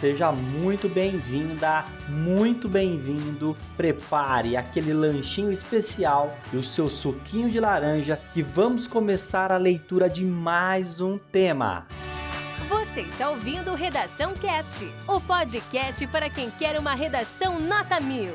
Seja muito bem-vinda, muito bem-vindo. Prepare aquele lanchinho especial e o seu suquinho de laranja que vamos começar a leitura de mais um tema. Você está ouvindo Redação Cast, o podcast para quem quer uma redação nota mil.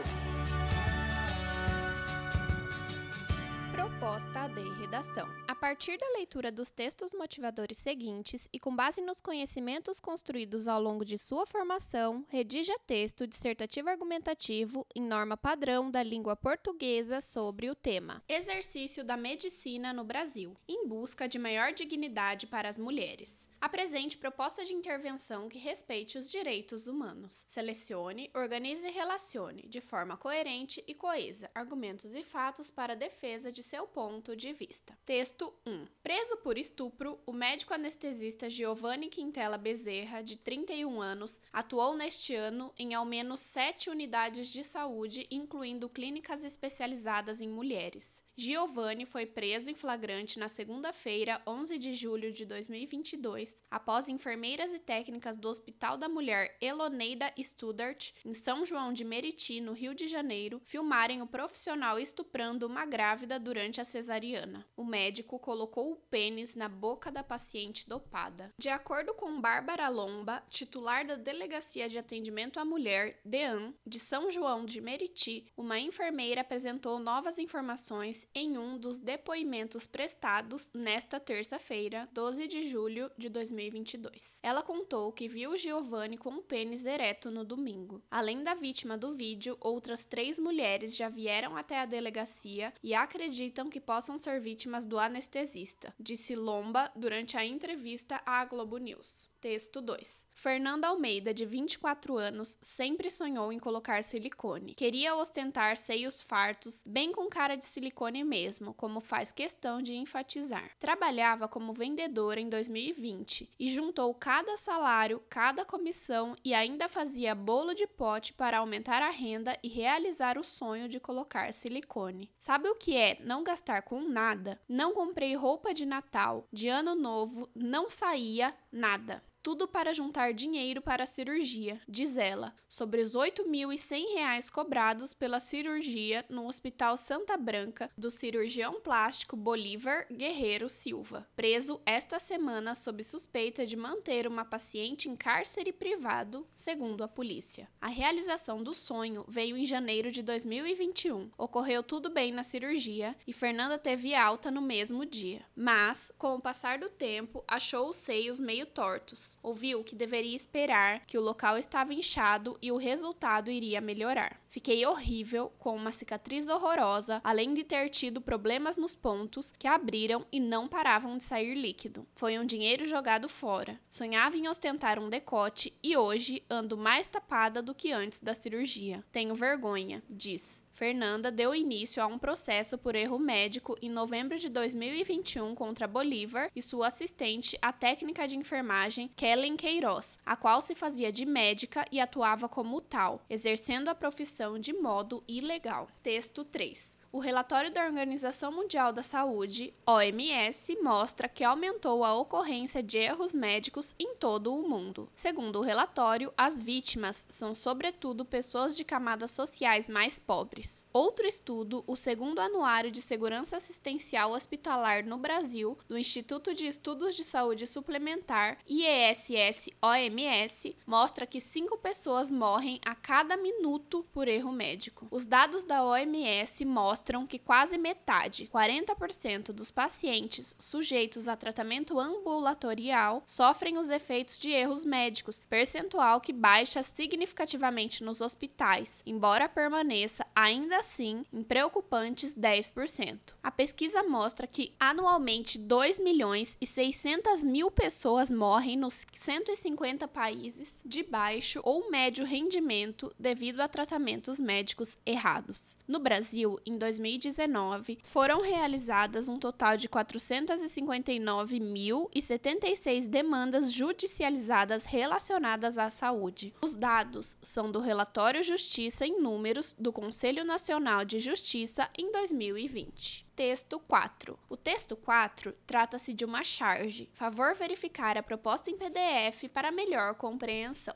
Proposta de redação. A partir da leitura dos textos motivadores seguintes e com base nos conhecimentos construídos ao longo de sua formação, redija texto dissertativo argumentativo em norma padrão da língua portuguesa sobre o tema Exercício da medicina no Brasil, em busca de maior dignidade para as mulheres. Apresente proposta de intervenção que respeite os direitos humanos. Selecione, organize e relacione, de forma coerente e coesa, argumentos e fatos para a defesa de seu ponto de vista. Texto 1. Preso por estupro, o médico anestesista Giovanni Quintela Bezerra, de 31 anos, atuou neste ano em ao menos sete unidades de saúde, incluindo clínicas especializadas em mulheres. Giovanni foi preso em flagrante na segunda-feira, 11 de julho de 2022, após enfermeiras e técnicas do Hospital da Mulher Eloneida Studart, em São João de Meriti, no Rio de Janeiro, filmarem o profissional estuprando uma grávida durante a cesariana. O médico colocou o pênis na boca da paciente dopada. De acordo com Bárbara Lomba, titular da Delegacia de Atendimento à Mulher, DEAN, de São João de Meriti, uma enfermeira apresentou novas informações em um dos depoimentos prestados nesta terça-feira, 12 de julho de 2022. Ela contou que viu Giovanni com o pênis ereto no domingo. Além da vítima do vídeo, outras três mulheres já vieram até a delegacia e acreditam que possam ser vítimas do anestesista, disse Lomba durante a entrevista à Globo News. Texto 2. Fernanda Almeida, de 24 anos, sempre sonhou em colocar silicone. Queria ostentar seios fartos, bem com cara de silicone mesmo, como faz questão de enfatizar. Trabalhava como vendedora em 2020 e juntou cada salário, cada comissão e ainda fazia bolo de pote para aumentar a renda e realizar o sonho de colocar silicone. Sabe o que é não gastar com nada? Não comprei roupa de Natal, de Ano Novo, não saía nada tudo para juntar dinheiro para a cirurgia, diz ela, sobre os R$ 8.100 cobrados pela cirurgia no Hospital Santa Branca do cirurgião plástico Bolívar Guerreiro Silva, preso esta semana sob suspeita de manter uma paciente em cárcere privado, segundo a polícia. A realização do sonho veio em janeiro de 2021. Ocorreu tudo bem na cirurgia e Fernanda teve alta no mesmo dia. Mas, com o passar do tempo, achou os seios meio tortos ouviu que deveria esperar que o local estava inchado e o resultado iria melhorar. Fiquei horrível, com uma cicatriz horrorosa, além de ter tido problemas nos pontos que abriram e não paravam de sair líquido. Foi um dinheiro jogado fora. Sonhava em ostentar um decote e hoje ando mais tapada do que antes da cirurgia. Tenho vergonha, diz. Fernanda deu início a um processo por erro médico em novembro de 2021 contra Bolívar e sua assistente, a técnica de enfermagem Kellen Queiroz, a qual se fazia de médica e atuava como tal, exercendo a profissão de modo ilegal. Texto 3. O relatório da Organização Mundial da Saúde, OMS, mostra que aumentou a ocorrência de erros médicos em todo o mundo. Segundo o relatório, as vítimas são sobretudo pessoas de camadas sociais mais pobres. Outro estudo, o segundo anuário de segurança assistencial hospitalar no Brasil, do Instituto de Estudos de Saúde Suplementar, IESS-OMS, mostra que cinco pessoas morrem a cada minuto por erro médico. Os dados da OMS mostram mostram que quase metade, 40% dos pacientes sujeitos a tratamento ambulatorial sofrem os efeitos de erros médicos, percentual que baixa significativamente nos hospitais, embora permaneça ainda assim em preocupantes 10%. A pesquisa mostra que anualmente 2 milhões e 600 mil pessoas morrem nos 150 países de baixo ou médio rendimento devido a tratamentos médicos errados. No Brasil, em 2019, foram realizadas um total de 459.076 demandas judicializadas relacionadas à saúde. Os dados são do relatório Justiça em Números do Conselho Nacional de Justiça em 2020 texto 4. O texto 4 trata-se de uma charge. Favor verificar a proposta em PDF para melhor compreensão.